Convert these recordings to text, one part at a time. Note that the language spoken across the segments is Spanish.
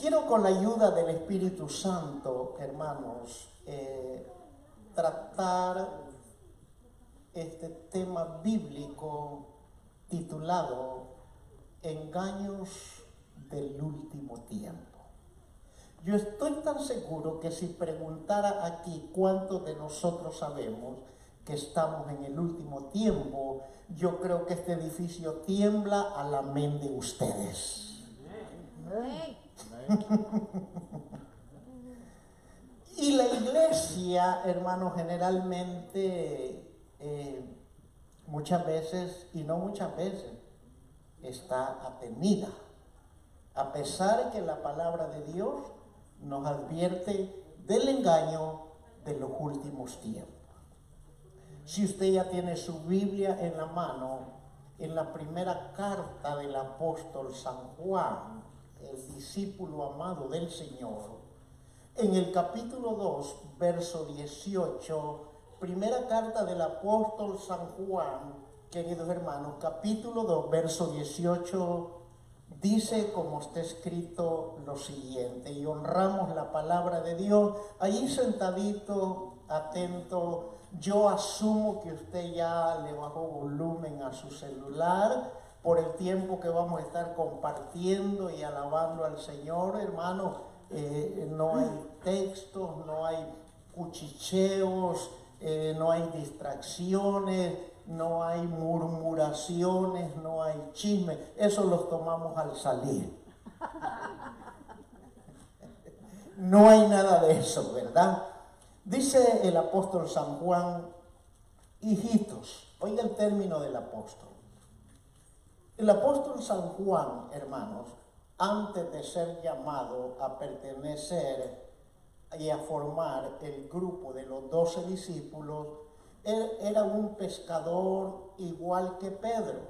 Quiero con la ayuda del Espíritu Santo, hermanos, eh, tratar este tema bíblico titulado Engaños del último tiempo. Yo estoy tan seguro que si preguntara aquí cuántos de nosotros sabemos que estamos en el último tiempo, yo creo que este edificio tiembla a la mente de ustedes. Y la iglesia, hermanos, generalmente, eh, muchas veces, y no muchas veces, está atenida. A pesar que la palabra de Dios nos advierte del engaño de los últimos tiempos. Si usted ya tiene su Biblia en la mano, en la primera carta del apóstol San Juan, discípulo amado del Señor, en el capítulo 2, verso 18, primera carta del apóstol San Juan, queridos hermanos, capítulo 2, verso 18 dice como está escrito lo siguiente, y honramos la palabra de Dios, ahí sentadito, atento, yo asumo que usted ya le bajó volumen a su celular por el tiempo que vamos a estar compartiendo y alabando al Señor, hermano. Eh, no hay textos, no hay cuchicheos, eh, no hay distracciones, no hay murmuraciones, no hay chismes. Eso los tomamos al salir. No hay nada de eso, ¿verdad? Dice el apóstol San Juan, hijitos, oiga el término del apóstol. El apóstol San Juan, hermanos, antes de ser llamado a pertenecer y a formar el grupo de los doce discípulos, era un pescador igual que Pedro.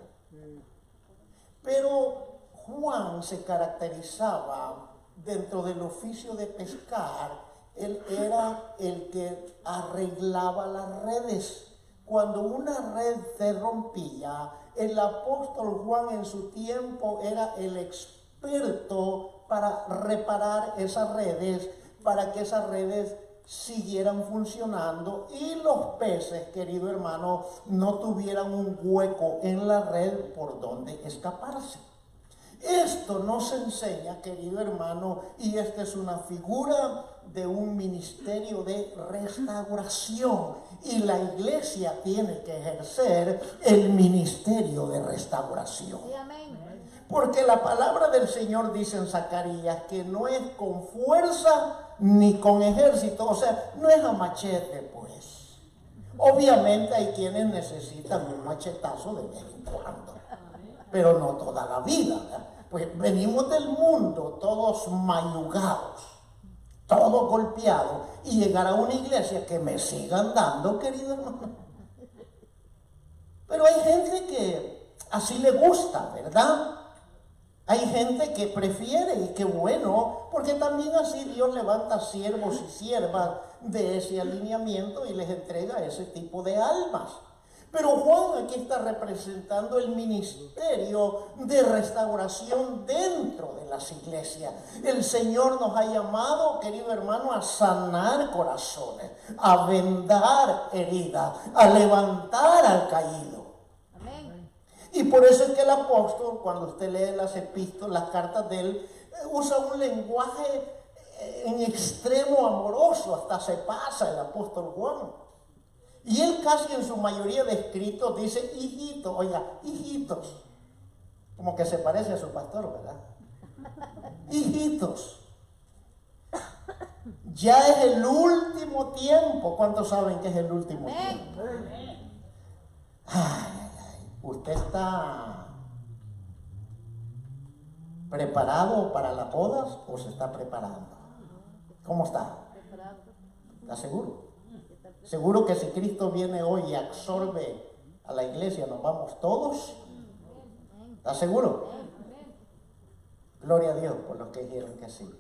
Pero Juan se caracterizaba dentro del oficio de pescar, él era el que arreglaba las redes. Cuando una red se rompía, el apóstol Juan en su tiempo era el experto para reparar esas redes, para que esas redes siguieran funcionando y los peces, querido hermano, no tuvieran un hueco en la red por donde escaparse. Esto nos enseña, querido hermano, y esta es una figura de un ministerio de restauración. Y la iglesia tiene que ejercer el ministerio de restauración. Porque la palabra del Señor dice en Zacarías que no es con fuerza ni con ejército, o sea, no es a machete, pues. Obviamente hay quienes necesitan un machetazo de vez en cuando, pero no toda la vida. Pues venimos del mundo todos mayugados, todos golpeados, y llegar a una iglesia que me sigan dando, querido hermano. Pero hay gente que así le gusta, ¿verdad? Hay gente que prefiere y qué bueno, porque también así Dios levanta siervos y siervas de ese alineamiento y les entrega ese tipo de almas. Pero Juan aquí está representando el ministerio de restauración dentro de las iglesias. El Señor nos ha llamado, querido hermano, a sanar corazones, a vendar heridas, a levantar al caído. Y por eso es que el apóstol, cuando usted lee las epístolas, las cartas de él, eh, usa un lenguaje eh, en extremo amoroso, hasta se pasa el apóstol Juan. Y él casi en su mayoría de escritos dice hijitos, oiga, hijitos. Como que se parece a su pastor, ¿verdad? Hijitos. Ya es el último tiempo. ¿Cuántos saben que es el último tiempo? Ay, ¿Usted está preparado para las bodas o se está preparando? ¿Cómo está? ¿Está seguro? Seguro que si Cristo viene hoy y absorbe a la iglesia, nos vamos todos. ¿Está seguro? Gloria a Dios por los que dijeron que sí.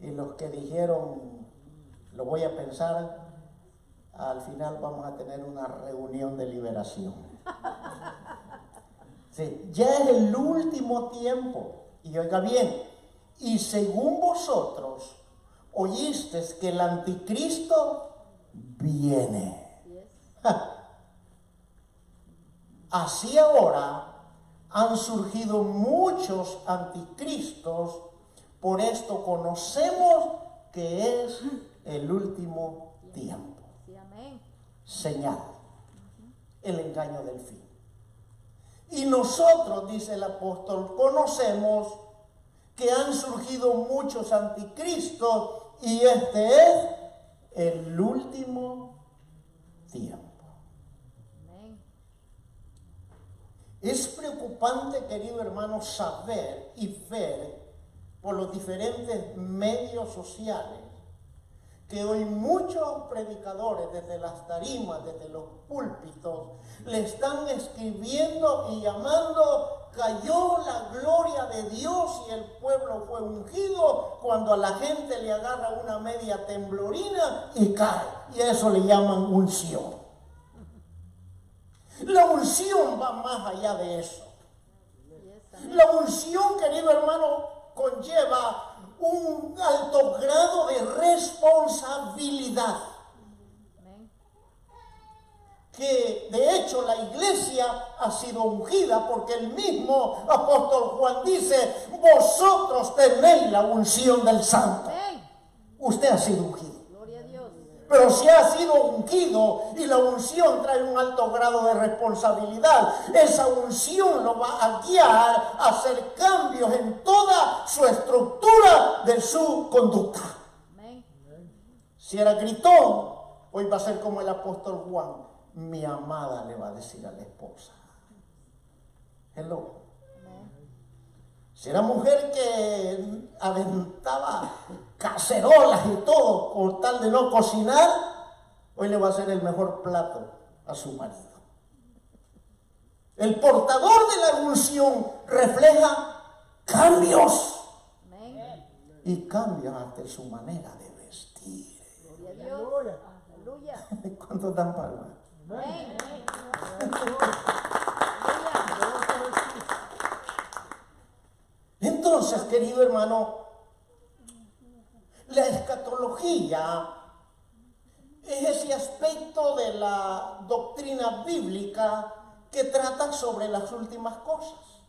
Y los que dijeron, lo voy a pensar, al final vamos a tener una reunión de liberación. Ya es el último tiempo. Y oiga bien, y según vosotros oíste que el anticristo viene. Así ahora han surgido muchos anticristos, por esto conocemos que es el último tiempo. Señal, el engaño del fin. Y nosotros, dice el apóstol, conocemos que han surgido muchos anticristos y este es el último tiempo. Es preocupante, querido hermano, saber y ver por los diferentes medios sociales que hoy muchos predicadores desde las tarimas, desde los púlpitos, le están escribiendo y llamando, cayó la gloria de Dios y el pueblo fue ungido cuando a la gente le agarra una media temblorina y cae. Y eso le llaman unción. La unción va más allá de eso. La unción, querido hermano, conlleva un alto grado de responsabilidad. Que de hecho la iglesia ha sido ungida porque el mismo apóstol Juan dice, vosotros tenéis la unción del santo. Usted ha sido ungido. Pero si ha sido ungido y la unción trae un alto grado de responsabilidad, esa unción lo va a guiar a hacer cambios en toda su estructura de su conducta. Si era gritón, hoy va a ser como el apóstol Juan. Mi amada le va a decir a la esposa. Hello. Si era mujer que aventaba cacerolas y todo por tal de no cocinar, hoy le va a hacer el mejor plato a su marido. El portador de la unción refleja cambios y cambios hasta su manera de vestir. Aleluya. ¿Cuántos dan palmas? Entonces, querido hermano, la escatología es ese aspecto de la doctrina bíblica que trata sobre las últimas cosas.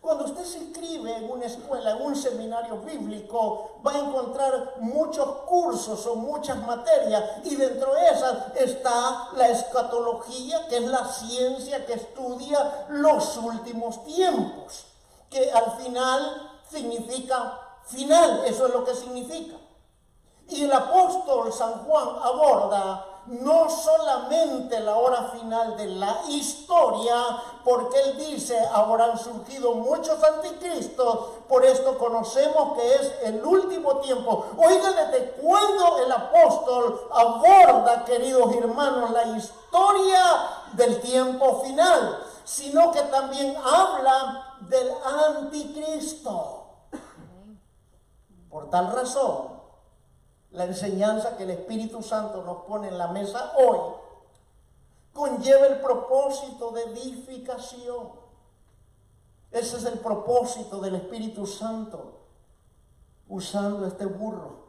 Cuando usted se inscribe en una escuela, en un seminario bíblico, va a encontrar muchos cursos o muchas materias y dentro de esas está la escatología, que es la ciencia que estudia los últimos tiempos que al final significa final, eso es lo que significa. Y el apóstol San Juan aborda no solamente la hora final de la historia, porque él dice, ahora han surgido muchos anticristos, por esto conocemos que es el último tiempo. Oiga, desde cuándo el apóstol aborda, queridos hermanos, la historia del tiempo final, sino que también habla del anticristo. Por tal razón, la enseñanza que el Espíritu Santo nos pone en la mesa hoy conlleva el propósito de edificación. Ese es el propósito del Espíritu Santo usando este burro.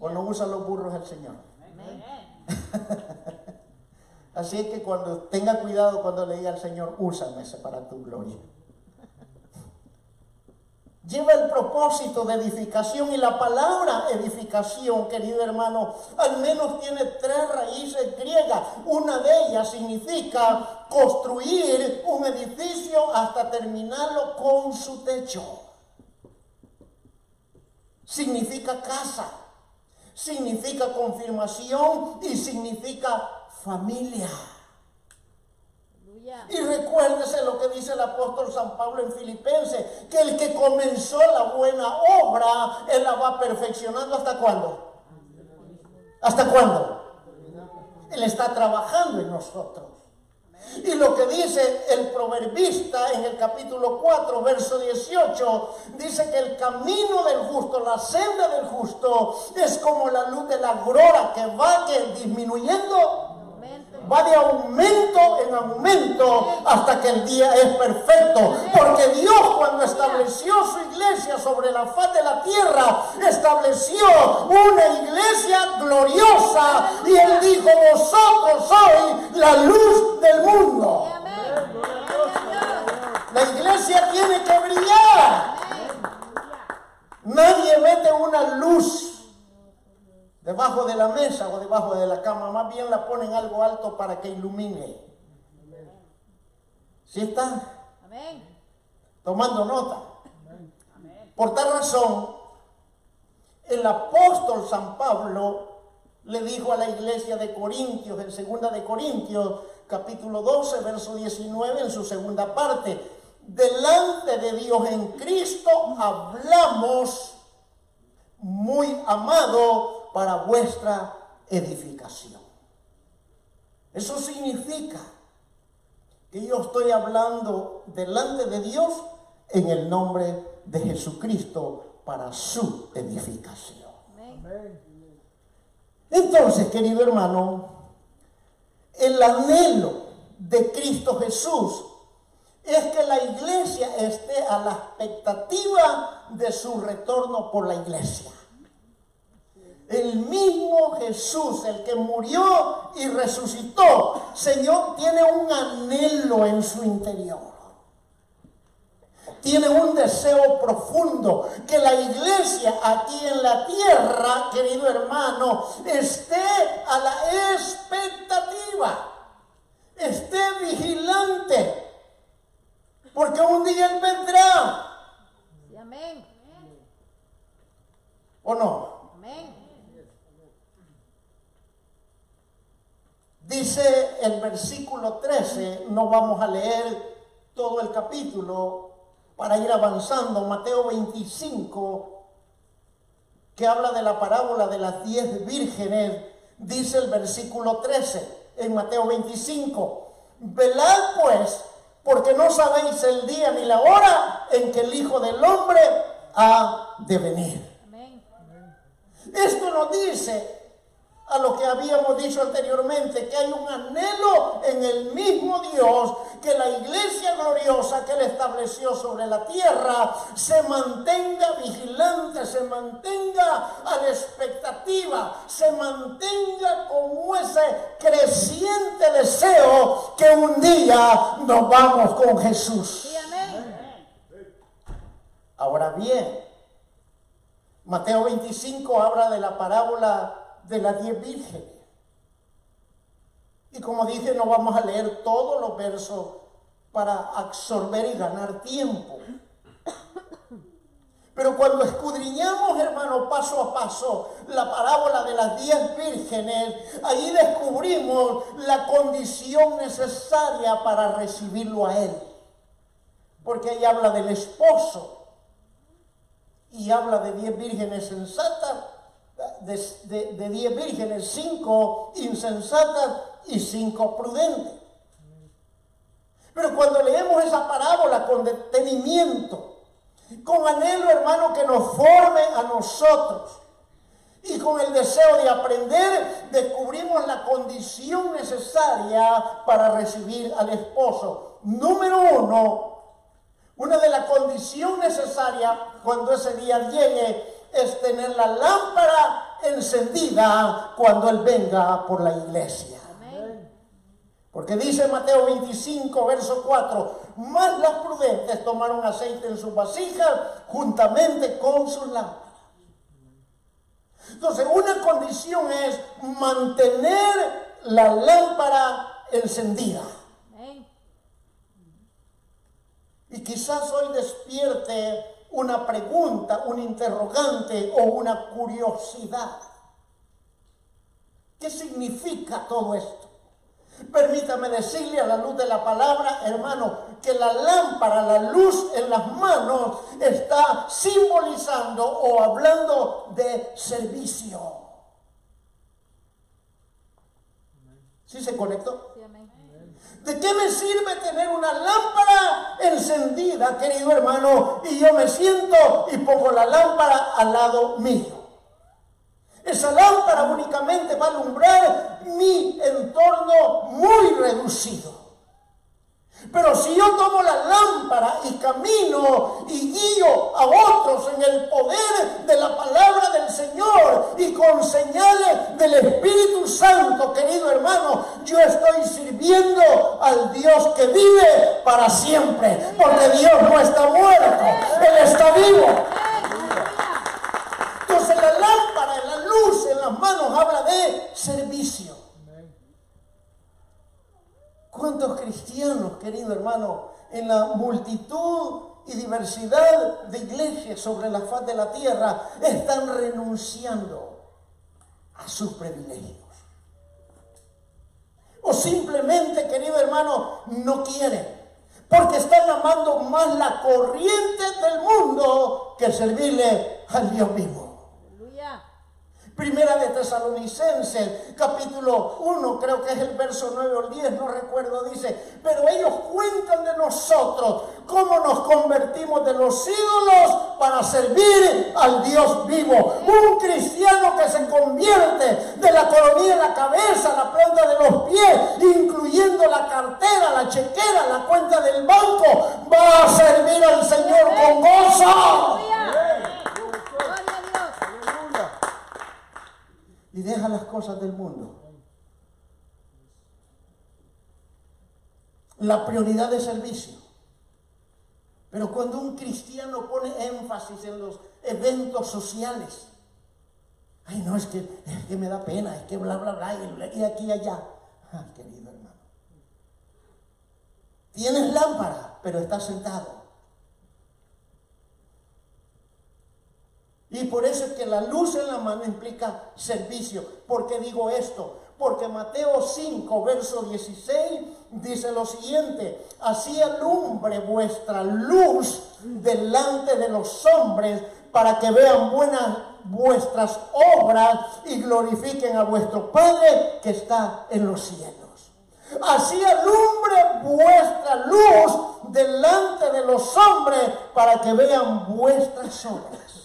¿O no usa los burros el Señor? Así es que cuando tenga cuidado cuando le diga al Señor, úsame para tu gloria lleva el propósito de edificación y la palabra edificación, querido hermano, al menos tiene tres raíces griegas. Una de ellas significa construir un edificio hasta terminarlo con su techo. Significa casa, significa confirmación y significa familia. Y recuérdese lo que dice el apóstol San Pablo en Filipenses, que el que comenzó la buena obra, él la va perfeccionando hasta cuándo. ¿Hasta cuándo? Él está trabajando en nosotros. Y lo que dice el proverbista en el capítulo 4, verso 18, dice que el camino del justo, la senda del justo, es como la luz de la aurora que va disminuyendo va de aumento en aumento hasta que el día es perfecto. Porque Dios cuando estableció su iglesia sobre la faz de la tierra, estableció una iglesia gloriosa. Y Él dijo, vosotros sois la luz del mundo. La iglesia tiene que brillar. Nadie mete una luz debajo de la mesa o debajo de la cama, más bien la ponen algo alto para que ilumine. ¿Sí está? Tomando nota. Por tal razón, el apóstol San Pablo le dijo a la iglesia de Corintios, en segunda de Corintios, capítulo 12, verso 19, en su segunda parte, delante de Dios en Cristo hablamos muy amado para vuestra edificación. Eso significa que yo estoy hablando delante de Dios en el nombre de Jesucristo para su edificación. Entonces, querido hermano, el anhelo de Cristo Jesús es que la iglesia esté a la expectativa de su retorno por la iglesia. El mismo Jesús, el que murió y resucitó, Señor, tiene un anhelo en su interior. Tiene un deseo profundo que la iglesia aquí en la tierra, querido hermano, esté a la expectativa, esté vigilante, porque un día Él vendrá. amén. ¿O no? Amén. Dice el versículo 13, no vamos a leer todo el capítulo para ir avanzando, Mateo 25, que habla de la parábola de las diez vírgenes, dice el versículo 13 en Mateo 25, velad pues, porque no sabéis el día ni la hora en que el Hijo del Hombre ha de venir. Esto nos dice a lo que habíamos dicho anteriormente, que hay un anhelo en el mismo Dios, que la iglesia gloriosa que Él estableció sobre la tierra se mantenga vigilante, se mantenga a la expectativa, se mantenga con ese creciente deseo que un día nos vamos con Jesús. Ahora bien, Mateo 25 habla de la parábola de las diez vírgenes. Y como dije, no vamos a leer todos los versos para absorber y ganar tiempo. Pero cuando escudriñamos, hermano, paso a paso, la parábola de las diez vírgenes, ahí descubrimos la condición necesaria para recibirlo a Él. Porque ahí habla del esposo y habla de diez vírgenes sensatas de, diez vírgenes, cinco insensatas y cinco prudentes. Pero cuando leemos esa parábola con detenimiento, con anhelo, hermano, que nos forme a nosotros, y con el deseo de aprender, descubrimos la condición necesaria para recibir al esposo. Número uno, una de las condiciones necesarias cuando ese día llegue es tener la lámpara encendida cuando Él venga por la iglesia. Porque dice Mateo 25, verso 4, más las prudentes tomaron aceite en sus vasijas juntamente con sus lámparas. Entonces, una condición es mantener la lámpara encendida. Y quizás hoy despierte una pregunta, un interrogante o una curiosidad. ¿Qué significa todo esto? Permítame decirle a la luz de la palabra, hermano, que la lámpara, la luz en las manos, está simbolizando o hablando de servicio. ¿Sí se conectó? ¿De qué me sirve tener una lámpara encendida, querido hermano, y yo me siento y pongo la lámpara al lado mío? Esa lámpara únicamente va a alumbrar mi entorno muy reducido. Pero si yo tomo la lámpara y camino y guío a otros en el poder de la palabra del Señor y con señales del Espíritu Santo, querido hermano, yo estoy sirviendo al Dios que vive para siempre, porque Dios no está muerto, Él está vivo. Entonces la lámpara, la luz en las manos habla de servicio. ¿Cuántos cristianos, querido hermano, en la multitud y diversidad de iglesias sobre la faz de la tierra están renunciando a sus privilegios? O simplemente, querido hermano, no quieren. Porque están amando más la corriente del mundo que servirle al Dios vivo. Primera de Tesalonicenses, capítulo 1, creo que es el verso 9 o 10, no recuerdo, dice, pero ellos cuentan de nosotros cómo nos convertimos de los ídolos para servir al Dios vivo. Un cristiano que se convierte de la coronilla en la cabeza, la planta de los pies, incluyendo la cartera, la chequera, la cuenta del banco, va a servir al Señor con gozo. Y deja las cosas del mundo. La prioridad de servicio. Pero cuando un cristiano pone énfasis en los eventos sociales, ay no, es que, es que me da pena, es que bla, bla, bla, y aquí y allá. Querido hermano. Tienes lámpara, pero estás sentado. Y por eso es que la luz en la mano implica servicio. ¿Por qué digo esto? Porque Mateo 5, verso 16 dice lo siguiente, así alumbre vuestra luz delante de los hombres para que vean buenas vuestras obras y glorifiquen a vuestro Padre que está en los cielos. Así alumbre vuestra luz delante de los hombres para que vean vuestras obras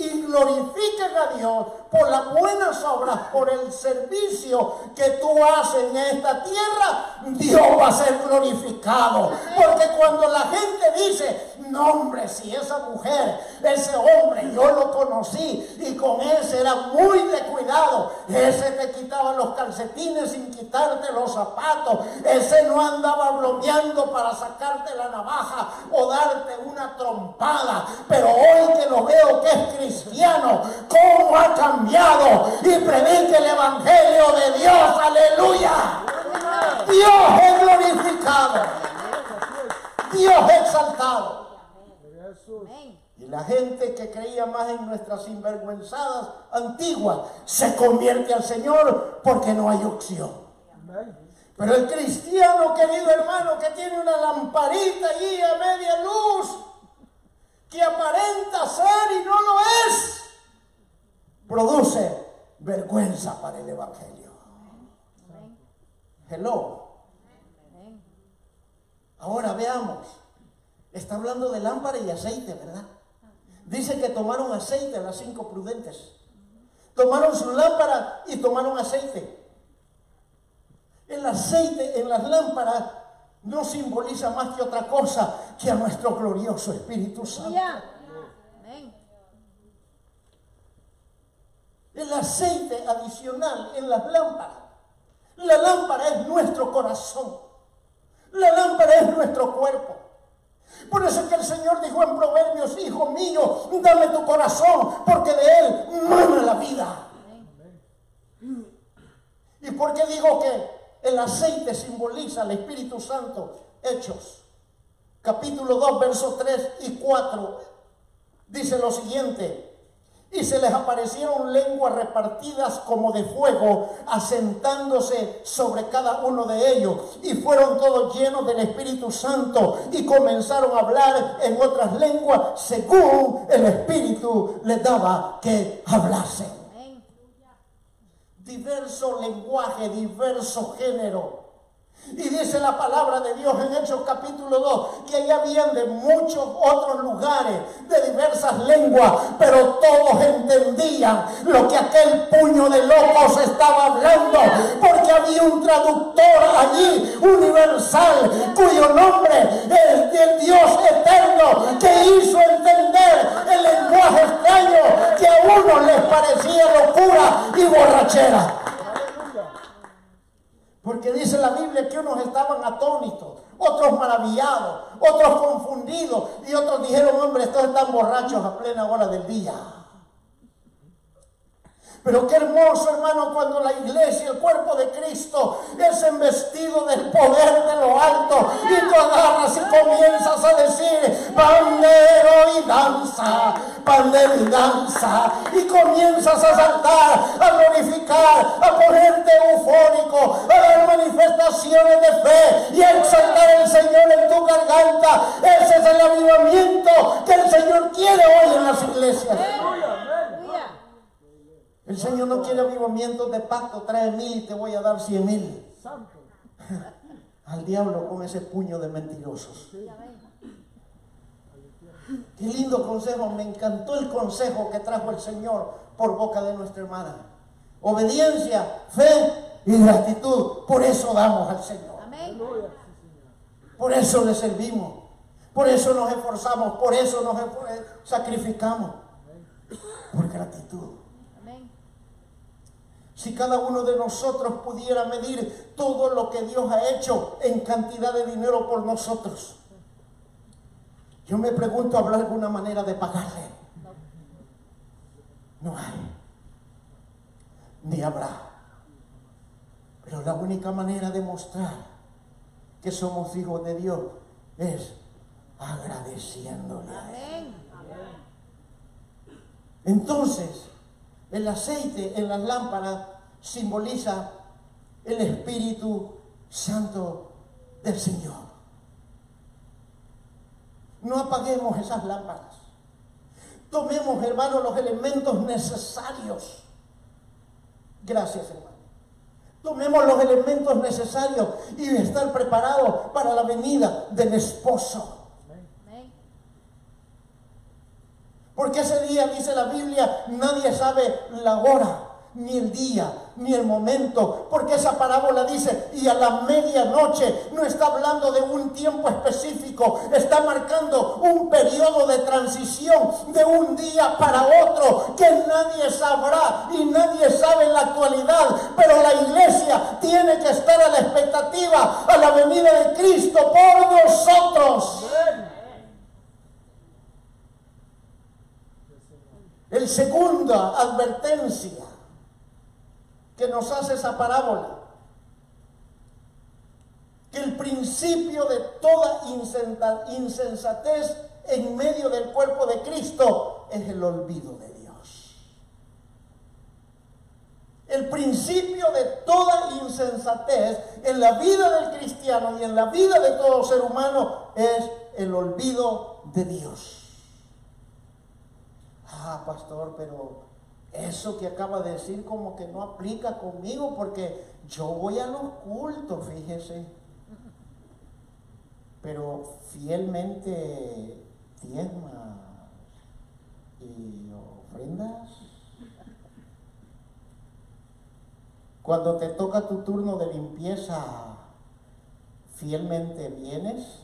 y glorifiquen a Dios por las buenas obras, por el servicio que tú haces en esta tierra, Dios va a ser glorificado. Porque cuando la gente dice, no hombre, si esa mujer, ese hombre, yo lo conocí y con ese era muy de cuidado, ese te quitaba los calcetines sin quitarte los zapatos, ese no andaba bromeando para sacarte la navaja o darte una trompada, pero hoy que lo veo que es cristiano, ¿cómo ha cambiado? Y predique el Evangelio de Dios. Aleluya. Dios es glorificado. Dios es exaltado. Y la gente que creía más en nuestras sinvergüenzadas antiguas se convierte al Señor porque no hay opción. Pero el cristiano, querido hermano, que tiene una lamparita allí a media luz, que aparenta ser y no lo es, produce vergüenza para el Evangelio. Hello. Ahora veamos. Está hablando de lámpara y aceite, ¿verdad? Dice que tomaron aceite las cinco prudentes. Tomaron su lámpara y tomaron aceite. El aceite en las lámparas no simboliza más que otra cosa que a nuestro glorioso Espíritu Santo. El aceite adicional en las lámparas. La lámpara es nuestro corazón. La lámpara es nuestro cuerpo. Por eso es que el Señor dijo en Proverbios, hijo mío, dame tu corazón, porque de él mana la vida. ¿Y por qué digo que el aceite simboliza al Espíritu Santo? Hechos, capítulo 2, versos 3 y 4, dice lo siguiente y se les aparecieron lenguas repartidas como de fuego, asentándose sobre cada uno de ellos. Y fueron todos llenos del Espíritu Santo y comenzaron a hablar en otras lenguas según el Espíritu les daba que hablasen. Diverso lenguaje, diverso género. Y dice la palabra de Dios en Hechos capítulo 2 que allá habían de muchos otros lugares, de diversas lenguas, pero todos entendían lo que aquel puño de locos estaba hablando, porque había un traductor allí universal cuyo nombre es el Dios eterno que hizo entender el lenguaje extraño que a uno les parecía locura y borrachera. Porque dice la Biblia que unos estaban atónitos, otros maravillados, otros confundidos y otros dijeron, hombre, estos están borrachos a plena hora del día. Pero qué hermoso, hermano, cuando la iglesia, el cuerpo de Cristo, es embestido del poder de lo alto y tú agarras y comienzas a decir pandero y danza, pandero y danza, y comienzas a saltar, a glorificar, a ponerte eufórico, a dar manifestaciones de fe y a exaltar al Señor en tu garganta. Ese es el avivamiento que el Señor quiere hoy en las iglesias. El Señor no quiere avivamientos de pacto, trae mil y te voy a dar cien mil. Al diablo con ese puño de mentirosos. Qué lindo consejo, me encantó el consejo que trajo el Señor por boca de nuestra hermana. Obediencia, fe y gratitud. Por eso damos al Señor. Por eso le servimos. Por eso nos esforzamos. Por eso nos sacrificamos. Por gratitud. Si cada uno de nosotros pudiera medir todo lo que Dios ha hecho en cantidad de dinero por nosotros, yo me pregunto, ¿habrá alguna manera de pagarle? No hay. Ni habrá. Pero la única manera de mostrar que somos hijos de Dios es agradeciéndole. Entonces, el aceite en las lámparas simboliza el Espíritu Santo del Señor. No apaguemos esas lámparas. Tomemos, hermanos, los elementos necesarios. Gracias, hermano. Tomemos los elementos necesarios y estar preparados para la venida del esposo. Porque ese día, dice la Biblia, nadie sabe la hora ni el día, ni el momento, porque esa parábola dice, y a la medianoche no está hablando de un tiempo específico, está marcando un periodo de transición de un día para otro que nadie sabrá y nadie sabe en la actualidad, pero la iglesia tiene que estar a la expectativa a la venida de Cristo por nosotros. El segunda advertencia que nos hace esa parábola. Que el principio de toda insensatez en medio del cuerpo de Cristo es el olvido de Dios. El principio de toda insensatez en la vida del cristiano y en la vida de todo ser humano es el olvido de Dios. Ah, pastor, pero eso que acaba de decir como que no aplica conmigo porque yo voy a los cultos, fíjese. Pero fielmente diezmas y ofrendas. Cuando te toca tu turno de limpieza, fielmente vienes.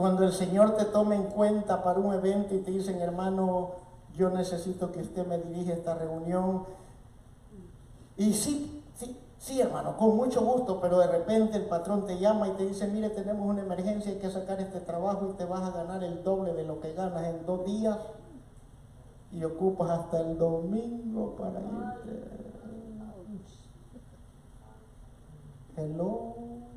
Cuando el Señor te tome en cuenta para un evento y te dicen, hermano, yo necesito que usted me dirija esta reunión. Y sí, sí, sí, hermano, con mucho gusto, pero de repente el patrón te llama y te dice, mire, tenemos una emergencia, hay que sacar este trabajo y te vas a ganar el doble de lo que ganas en dos días y ocupas hasta el domingo para irte. Hello.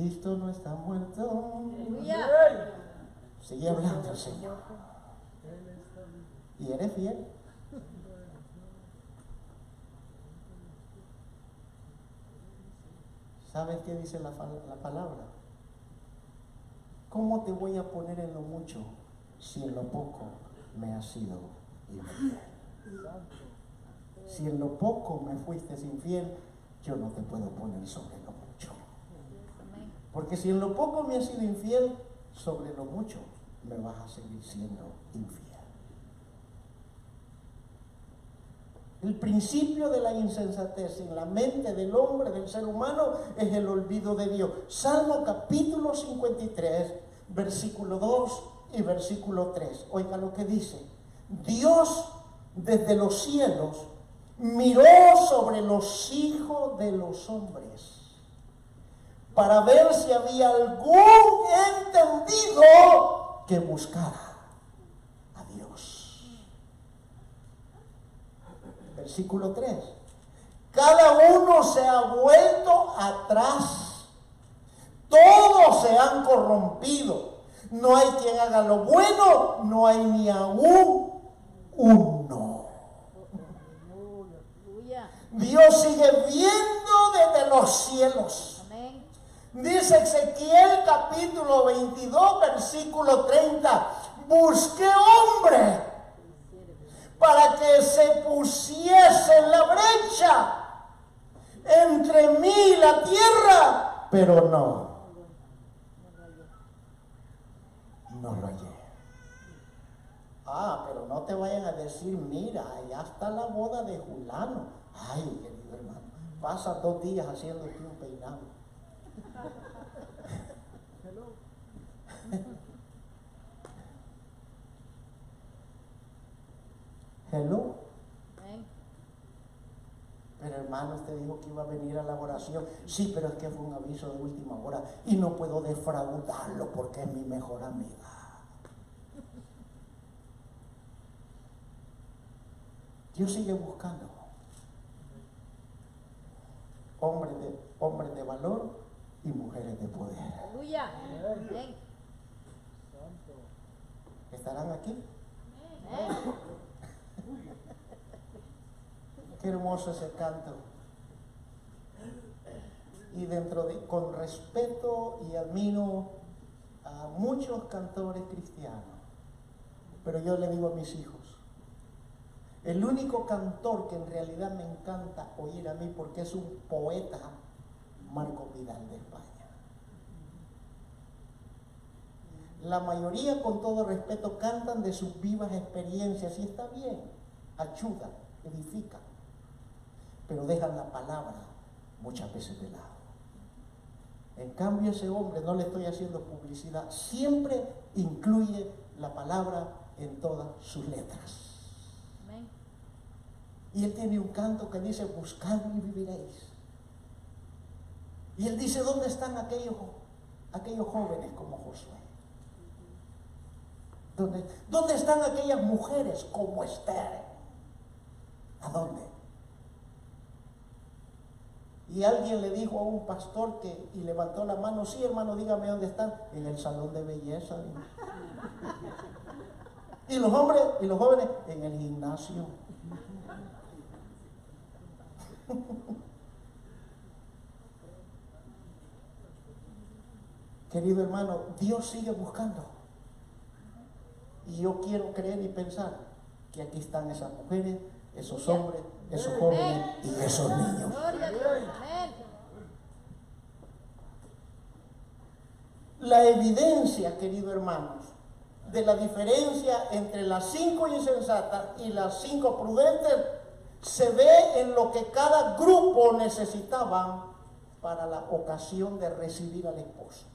Cristo no está muerto. Sigue hablando, Señor. Y eres fiel. ¿Sabes qué dice la, la palabra? ¿Cómo te voy a poner en lo mucho si en lo poco me has sido infiel. Si en lo poco me fuiste infiel, yo no te puedo poner sobre. Porque si en lo poco me has sido infiel, sobre lo mucho me vas a seguir siendo infiel. El principio de la insensatez en la mente del hombre, del ser humano, es el olvido de Dios. Salmo capítulo 53, versículo 2 y versículo 3. Oiga lo que dice. Dios desde los cielos miró sobre los hijos de los hombres para ver si había algún entendido que buscara a Dios. Versículo 3. Cada uno se ha vuelto atrás. Todos se han corrompido. No hay quien haga lo bueno, no hay ni aún uno. Dios sigue viendo desde los cielos. Dice Ezequiel capítulo 22, versículo 30, busqué hombre para que se pusiese en la brecha entre mí y la tierra, pero no. No lo hallé. Ah, pero no te vayan a decir, mira, allá está la boda de Julano. Ay, querido hermano, pasa dos días haciéndote un peinado. Hello. Pero hermano, usted dijo que iba a venir a la oración. Sí, pero es que fue un aviso de última hora y no puedo defraudarlo porque es mi mejor amiga. Dios sigue buscando hombres de, hombres de valor y mujeres de poder. Aleluya. ¿Estarán aquí? Qué hermoso ese canto. Y dentro de, con respeto y admiro a muchos cantores cristianos, pero yo le digo a mis hijos, el único cantor que en realidad me encanta oír a mí porque es un poeta, Marco Vidal de España. La mayoría, con todo respeto, cantan de sus vivas experiencias y está bien, ayuda, edifica, pero dejan la palabra muchas veces de lado. En cambio, ese hombre, no le estoy haciendo publicidad, siempre incluye la palabra en todas sus letras. Y él tiene un canto que dice, buscadme y viviréis. Y él dice, ¿dónde están aquellos, aquellos jóvenes como Josué? ¿Dónde, ¿Dónde están aquellas mujeres como Esther? ¿A dónde? Y alguien le dijo a un pastor que, y levantó la mano, sí hermano, dígame dónde están, en el salón de belleza. Y los hombres y los jóvenes en el gimnasio. Querido hermano, Dios sigue buscando. Y yo quiero creer y pensar que aquí están esas mujeres, esos hombres, esos jóvenes y esos niños. La evidencia, querido hermanos, de la diferencia entre las cinco insensatas y las cinco prudentes se ve en lo que cada grupo necesitaba para la ocasión de recibir al esposo.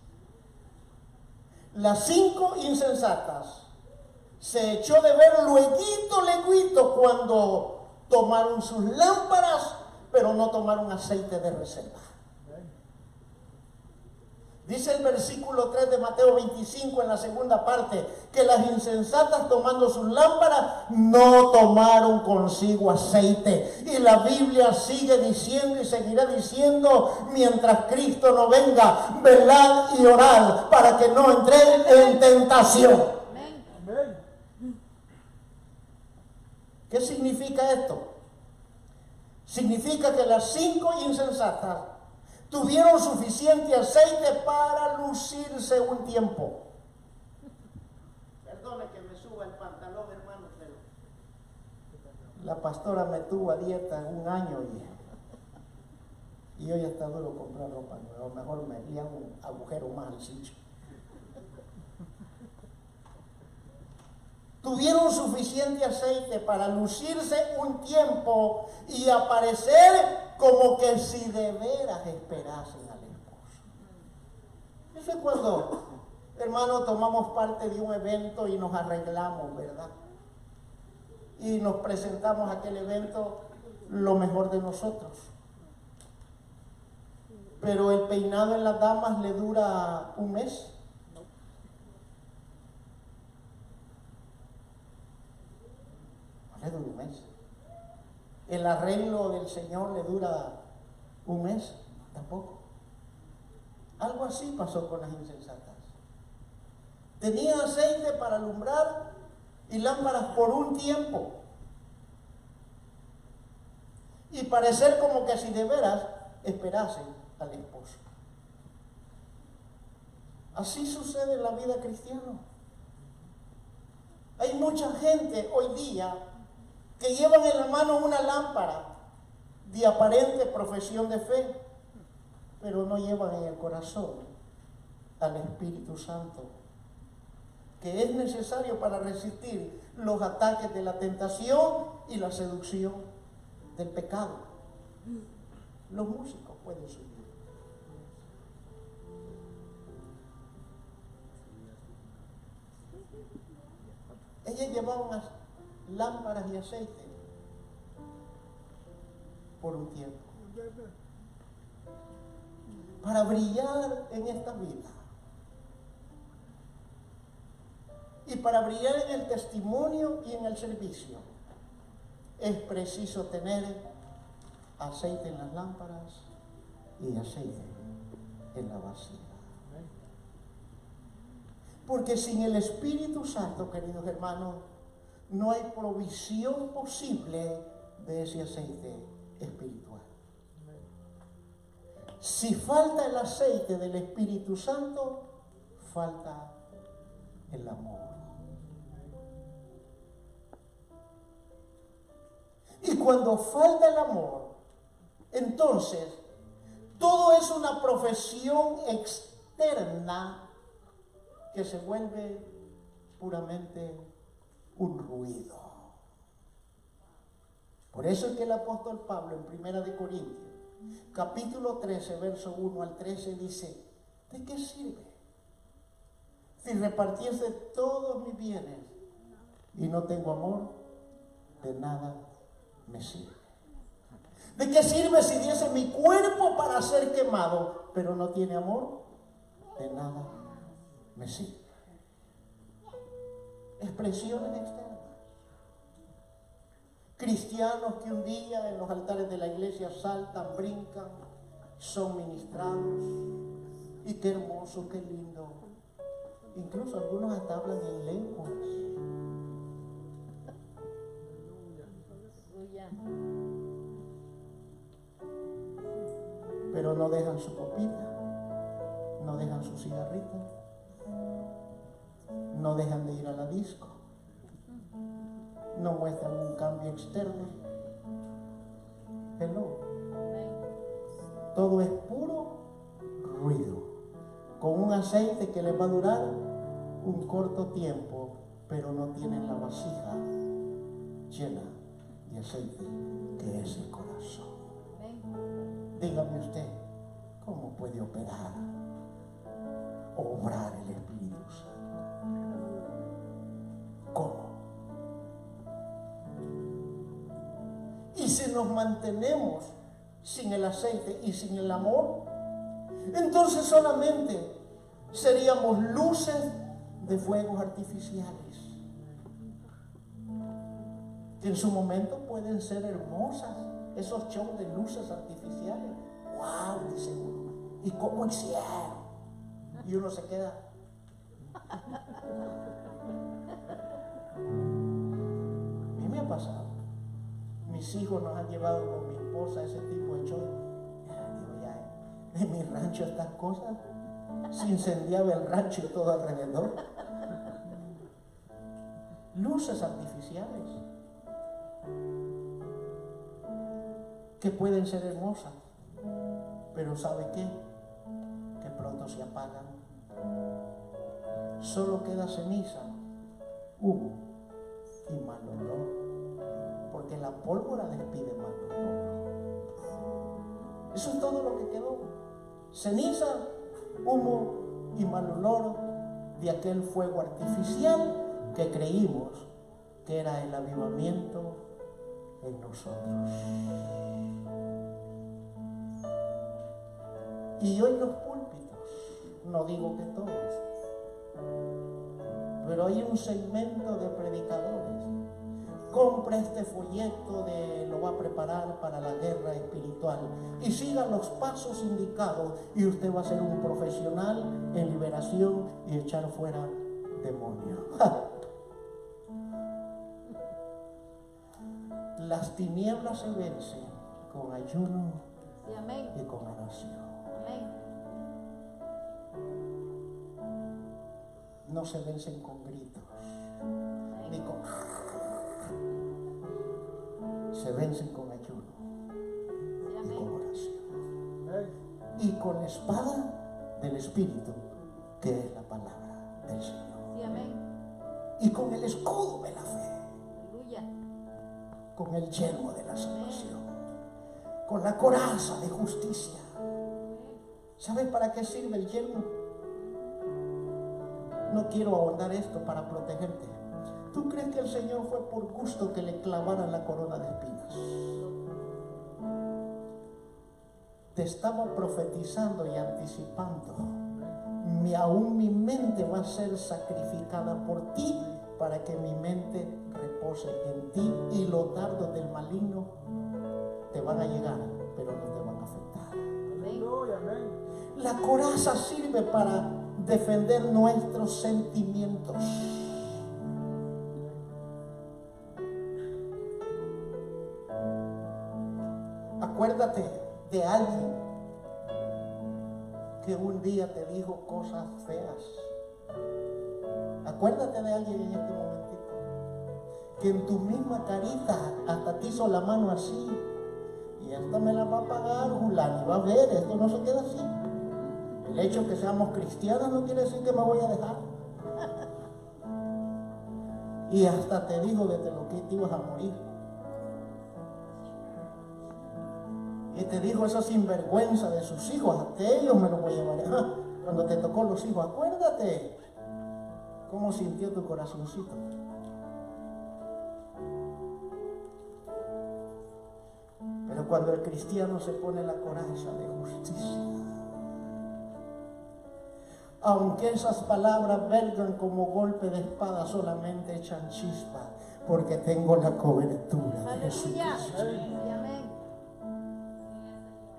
Las cinco insensatas se echó de ver luego, leguito cuando tomaron sus lámparas, pero no tomaron aceite de reserva. Dice el versículo 3 de Mateo 25 en la segunda parte, que las insensatas tomando sus lámparas no tomaron consigo aceite. Y la Biblia sigue diciendo y seguirá diciendo mientras Cristo no venga, velad y orad para que no entren en tentación. ¿Qué significa esto? Significa que las cinco insensatas tuvieron suficiente aceite para lucirse un tiempo. Perdone que me suba el pantalón, hermano, pero... La pastora me tuvo a dieta un año y, y hoy está duro comprar ropa nueva. Mejor me hago un agujero más al sitio. Tuvieron suficiente aceite para lucirse un tiempo y aparecer como que si de veras esperasen al esposo. Eso es cuando, hermano, tomamos parte de un evento y nos arreglamos, ¿verdad? Y nos presentamos a aquel evento lo mejor de nosotros. Pero el peinado en las damas le dura un mes. Dura un mes. El arreglo del Señor le dura un mes, tampoco. Algo así pasó con las insensatas. Tenían aceite para alumbrar y lámparas por un tiempo. Y parecer como que si de veras esperasen al esposo. Así sucede en la vida cristiana. Hay mucha gente hoy día que llevan en la mano una lámpara de aparente profesión de fe, pero no llevan en el corazón al Espíritu Santo, que es necesario para resistir los ataques de la tentación y la seducción del pecado. Los músicos pueden subir. Ellas llevaban lámparas y aceite por un tiempo. Para brillar en esta vida. Y para brillar en el testimonio y en el servicio es preciso tener aceite en las lámparas y aceite en la vasija. Porque sin el Espíritu Santo, queridos hermanos, no hay provisión posible de ese aceite espiritual. Si falta el aceite del Espíritu Santo, falta el amor. Y cuando falta el amor, entonces todo es una profesión externa que se vuelve puramente un ruido. Por eso es que el apóstol Pablo en Primera de Corintios, capítulo 13, verso 1 al 13 dice, ¿de qué sirve? Si repartiese todos mis bienes y no tengo amor, de nada me sirve. ¿De qué sirve si diese mi cuerpo para ser quemado, pero no tiene amor? De nada me sirve expresiones externas. Cristianos que un día en los altares de la iglesia saltan, brincan, son ministrados. Y qué hermoso, qué lindo. Incluso algunos hasta hablan en lenguas. Pero no dejan su copita, no dejan su cigarrito, no dejan de ir a la disco, no muestran un cambio externo. Hello. Todo es puro ruido, con un aceite que les va a durar un corto tiempo, pero no tienen la vasija llena de aceite, que es el corazón. Dígame usted, ¿cómo puede operar, obrar el Espíritu si nos mantenemos sin el aceite y sin el amor, entonces solamente seríamos luces de fuegos artificiales, que en su momento pueden ser hermosas, esos shows de luces artificiales. ¡Wow! Dice uno. ¿Y cómo hicieron? Y uno se queda. A mí me ha pasado. Mis hijos nos han llevado con mi esposa ese tipo de show. ya, en mi rancho estas cosas. Se incendiaba el rancho todo alrededor. Luces artificiales. que pueden ser hermosas, pero ¿sabe qué? Que pronto se apagan. Solo queda ceniza, humo y mal olor, porque la pólvora despide olor. Eso es todo lo que quedó. Ceniza, humo y mal olor de aquel fuego artificial que creímos que era el avivamiento en nosotros. Y hoy los púlpitos, no digo que todos, pero hay un segmento de predicadores. Compra este folleto de lo va a preparar para la guerra espiritual y siga los pasos indicados y usted va a ser un profesional en liberación y echar fuera demonios. Las tinieblas se vencen con ayuno y con oración. No se vencen con gritos, ni con... Se vencen con ayuno y con oración. Y con la espada del Espíritu, que es la palabra del Señor. Y con el escudo de la fe con el yelmo de la salvación, con la coraza de justicia. ¿Sabes para qué sirve el yelmo? No quiero ahondar esto para protegerte. ¿Tú crees que el Señor fue por gusto que le clavaran la corona de espinas? Te estaba profetizando y anticipando. Mi, aún mi mente va a ser sacrificada por ti para que mi mente repose en ti y los dardos del maligno te van a llegar, pero no te van a afectar. La coraza sirve para defender nuestros sentimientos. Acuérdate de alguien que un día te dijo cosas feas Acuérdate de alguien en este momentito. Que en tu misma carita hasta te hizo la mano así. Y esta me la va a pagar, Julani. Va a ver, esto no se queda así. El hecho que seamos cristianos no quiere decir que me voy a dejar. y hasta te dijo desde lo que te ibas a morir. Te dijo esa sinvergüenza de sus hijos, hasta ellos me lo voy a llevar. Cuando te tocó los hijos, acuérdate, ¿Cómo sintió tu corazoncito? Pero cuando el cristiano se pone la coraza de justicia, aunque esas palabras vergan como golpe de espada, solamente echan chispa, porque tengo la cobertura de Jesucristo.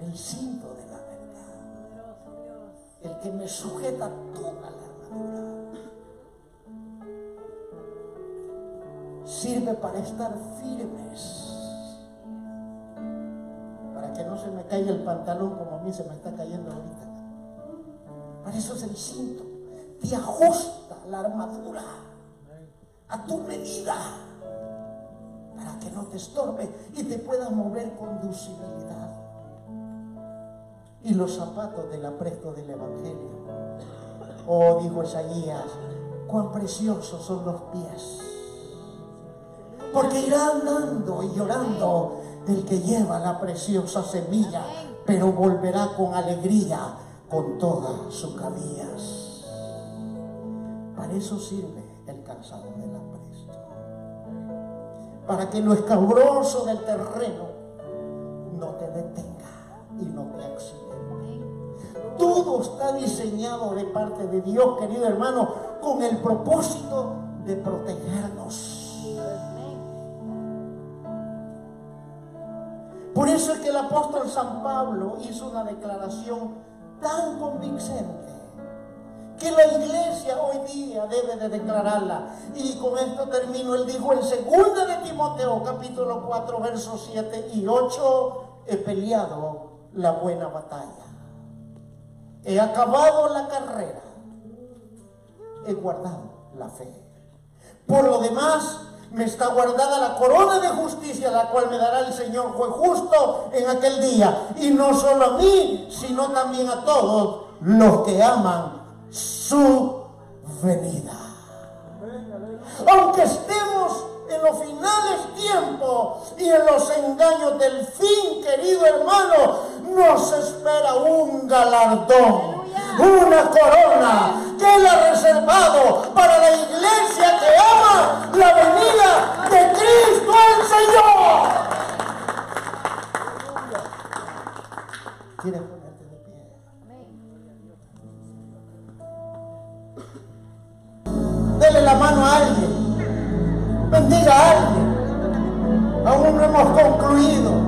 El cinto de la verdad, el que me sujeta toda la armadura. sirve para estar firmes. Para que no se me caiga el pantalón como a mí se me está cayendo ahorita. Para eso es el cinto. Te ajusta la armadura a tu medida. Para que no te estorbe y te puedas mover con ducibilidad. Y los zapatos del apresto del Evangelio. Oh, dijo Isaías, cuán preciosos son los pies porque irá andando y llorando el que lleva la preciosa semilla, pero volverá con alegría con todas sus cabillas. Para eso sirve el calzado del apresto. Para que lo escabroso del terreno no te detenga y no te accidente. Todo está diseñado de parte de Dios, querido hermano, con el propósito de protegernos Por eso es que el apóstol San Pablo hizo una declaración tan convincente que la iglesia hoy día debe de declararla. Y con esto termino. Él dijo en 2 de Timoteo capítulo 4 versos 7 y 8, he peleado la buena batalla. He acabado la carrera. He guardado la fe. Por lo demás, me está guardada la corona de justicia, la cual me dará el Señor fue justo en aquel día. Y no solo a mí, sino también a todos los que aman su venida. Aunque estemos en los finales tiempos y en los engaños del fin, querido hermano, nos espera un galardón, una corona que Él ha reservado para la iglesia que ama la venida de Cristo el Señor. bendiga a alguien, aún no hemos concluido.